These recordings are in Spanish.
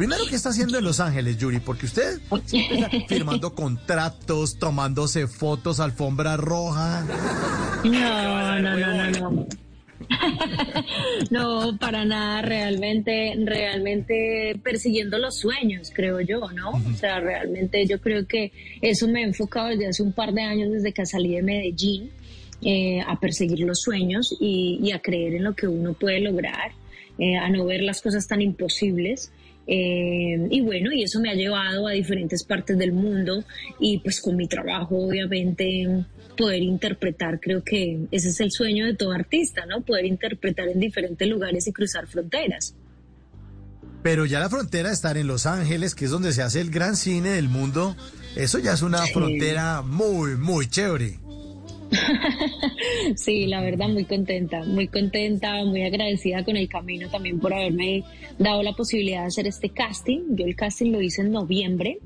Primero, ¿qué está haciendo en Los Ángeles, Yuri? Porque usted siempre está firmando contratos, tomándose fotos, alfombra roja. No, no, no, no, no. no, para nada, realmente, realmente persiguiendo los sueños, creo yo, ¿no? O sea, realmente yo creo que eso me he enfocado desde hace un par de años, desde que salí de Medellín, eh, a perseguir los sueños y, a creer en lo que uno puede lograr, eh, a no ver las cosas tan imposibles. Eh, y bueno, y eso me ha llevado a diferentes partes del mundo y pues con mi trabajo obviamente poder interpretar, creo que ese es el sueño de todo artista, ¿no? Poder interpretar en diferentes lugares y cruzar fronteras. Pero ya la frontera de estar en Los Ángeles, que es donde se hace el gran cine del mundo, eso ya es una frontera muy, muy chévere. sí, la verdad, muy contenta, muy contenta, muy agradecida con el camino también por haberme dado la posibilidad de hacer este casting. Yo el casting lo hice en noviembre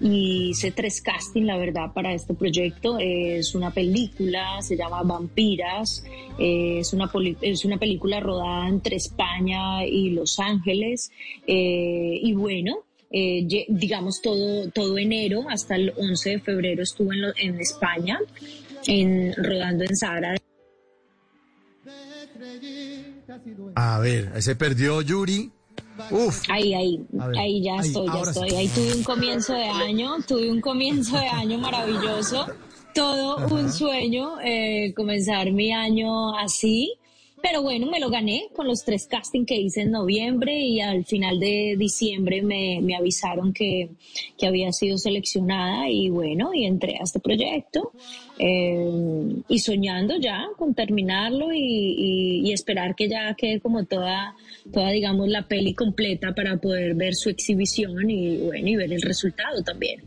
y hice tres castings, la verdad, para este proyecto. Es una película, se llama Vampiras, es, una es una película rodada entre España y Los Ángeles. Eh, y bueno, eh, digamos todo, todo enero hasta el 11 de febrero estuve en, en España en, rodando en Sahara. A ver, se perdió Yuri. Uf. Ahí, ahí, ahí ya estoy, ya estoy. Ahí tuve un comienzo de año, tuve un comienzo de año maravilloso. Todo un sueño, eh, comenzar mi año así. Pero bueno, me lo gané con los tres castings que hice en noviembre y al final de diciembre me, me avisaron que, que, había sido seleccionada y bueno, y entré a este proyecto eh, y soñando ya con terminarlo y, y, esperar que ya quede como toda, toda, digamos, la peli completa para poder ver su exhibición y bueno, y ver el resultado también.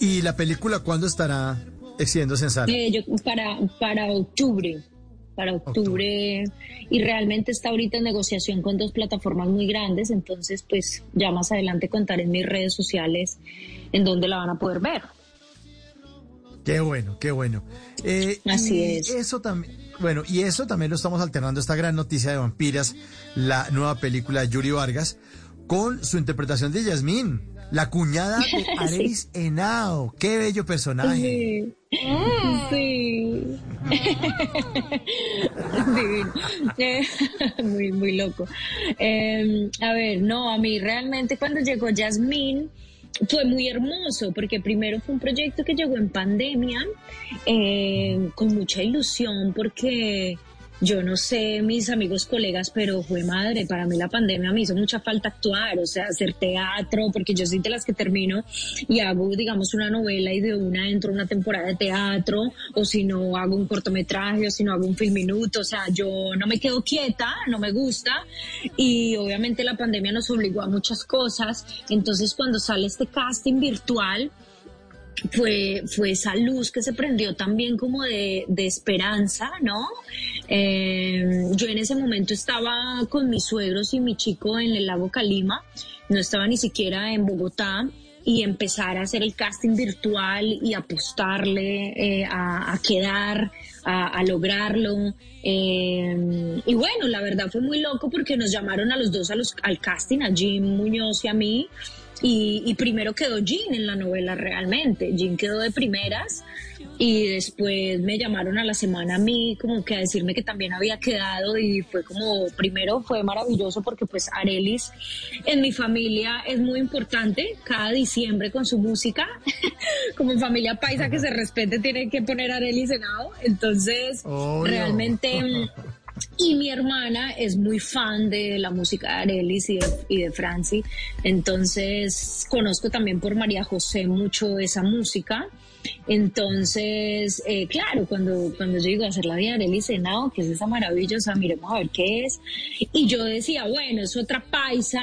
¿Y la película cuándo estará exhibiéndose en sala? Eh, para, para octubre para octubre, y realmente está ahorita en negociación con dos plataformas muy grandes, entonces pues ya más adelante contaré en mis redes sociales en donde la van a poder ver. Qué bueno, qué bueno. Eh, Así es. Eso también, bueno, y eso también lo estamos alternando, esta gran noticia de Vampiras, la nueva película de Yuri Vargas, con su interpretación de Yasmín, la cuñada de Arelis Henao. Qué bello personaje. Sí. muy, muy loco. Em, a ver, no, a mí realmente cuando llegó Jasmine fue muy hermoso porque primero fue un proyecto que llegó en pandemia eh, con mucha ilusión porque yo no sé, mis amigos, colegas, pero fue madre, para mí la pandemia me hizo mucha falta actuar, o sea, hacer teatro, porque yo soy de las que termino y hago, digamos, una novela y de una entro una temporada de teatro, o si no hago un cortometraje, o si no hago un film minuto, o sea, yo no me quedo quieta, no me gusta, y obviamente la pandemia nos obligó a muchas cosas, entonces cuando sale este casting virtual, fue, fue esa luz que se prendió también como de, de esperanza, ¿no? Eh, yo en ese momento estaba con mis suegros y mi chico en el lago Calima, no estaba ni siquiera en Bogotá y empezar a hacer el casting virtual y apostarle eh, a, quedar, a, lograrlo. Eh, y bueno, la verdad fue muy loco porque nos llamaron a los dos a los, al casting, a Jim Muñoz y a mí. Y, primero quedó Jean en la novela realmente. Jean quedó de primeras y después me llamaron a la semana a mí como que a decirme que también había quedado y fue como, primero fue maravilloso porque pues Arelis en mi familia es muy importante, cada diciembre con su música, como familia paisa que se respete tiene que poner Arelis en entonces realmente y mi hermana es muy fan de la música de Arelis y de, y de Franci, entonces conozco también por María José mucho esa música. Entonces, eh, claro, cuando, cuando yo digo hacer la vida de Arelis Senado, que es esa maravillosa, miremos a ver qué es. Y yo decía, bueno, es otra paisa,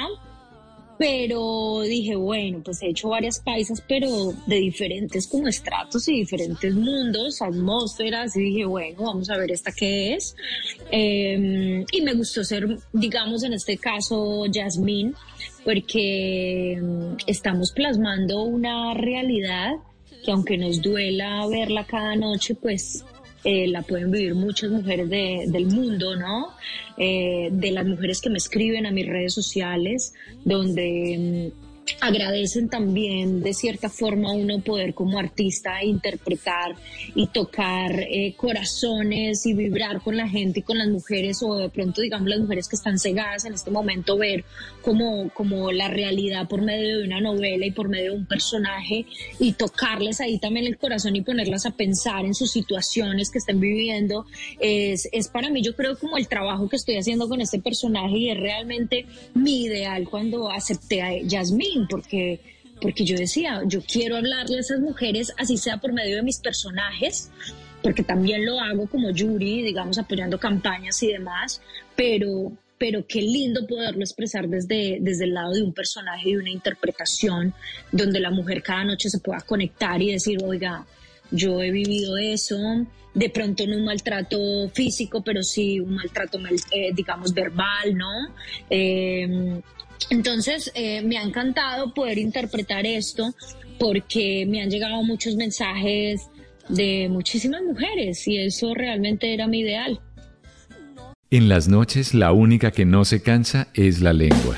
pero dije, bueno, pues he hecho varias paisas, pero de diferentes como estratos y diferentes mundos, atmósferas, y dije, bueno, vamos a ver esta qué es. Em, y me gustó ser, digamos, en este caso, Yasmín, porque em, estamos plasmando una realidad que aunque nos duela verla cada noche, pues eh, la pueden vivir muchas mujeres del mundo, ¿no? Eh, de las mujeres que me escriben a mis redes sociales, donde mm, agradecen también de cierta forma uno poder como artista interpretar y tocar eh, corazones y vibrar con la gente y con las mujeres o de pronto digamos las mujeres que están cegadas en este momento ver como, como la realidad por medio de una novela y por medio de un personaje y tocarles ahí también el corazón y ponerlas a pensar en sus situaciones que estén viviendo es, es para mí yo creo como el trabajo que estoy haciendo con este personaje y es realmente mi ideal cuando acepté a Yasmín porque, porque yo decía, yo quiero hablarle a esas mujeres, así sea por medio de mis personajes, porque también lo hago como Yuri, digamos, apoyando campañas y demás, pero, pero qué lindo poderlo expresar desde, desde el lado de un personaje y una interpretación donde la mujer cada noche se pueda conectar y decir, oiga, yo he vivido eso, de pronto no un maltrato físico, pero sí un maltrato, eh, digamos, verbal, ¿no? Eh, entonces, eh, me ha encantado poder interpretar esto porque me han llegado muchos mensajes de muchísimas mujeres y eso realmente era mi ideal. En las noches la única que no se cansa es la lengua.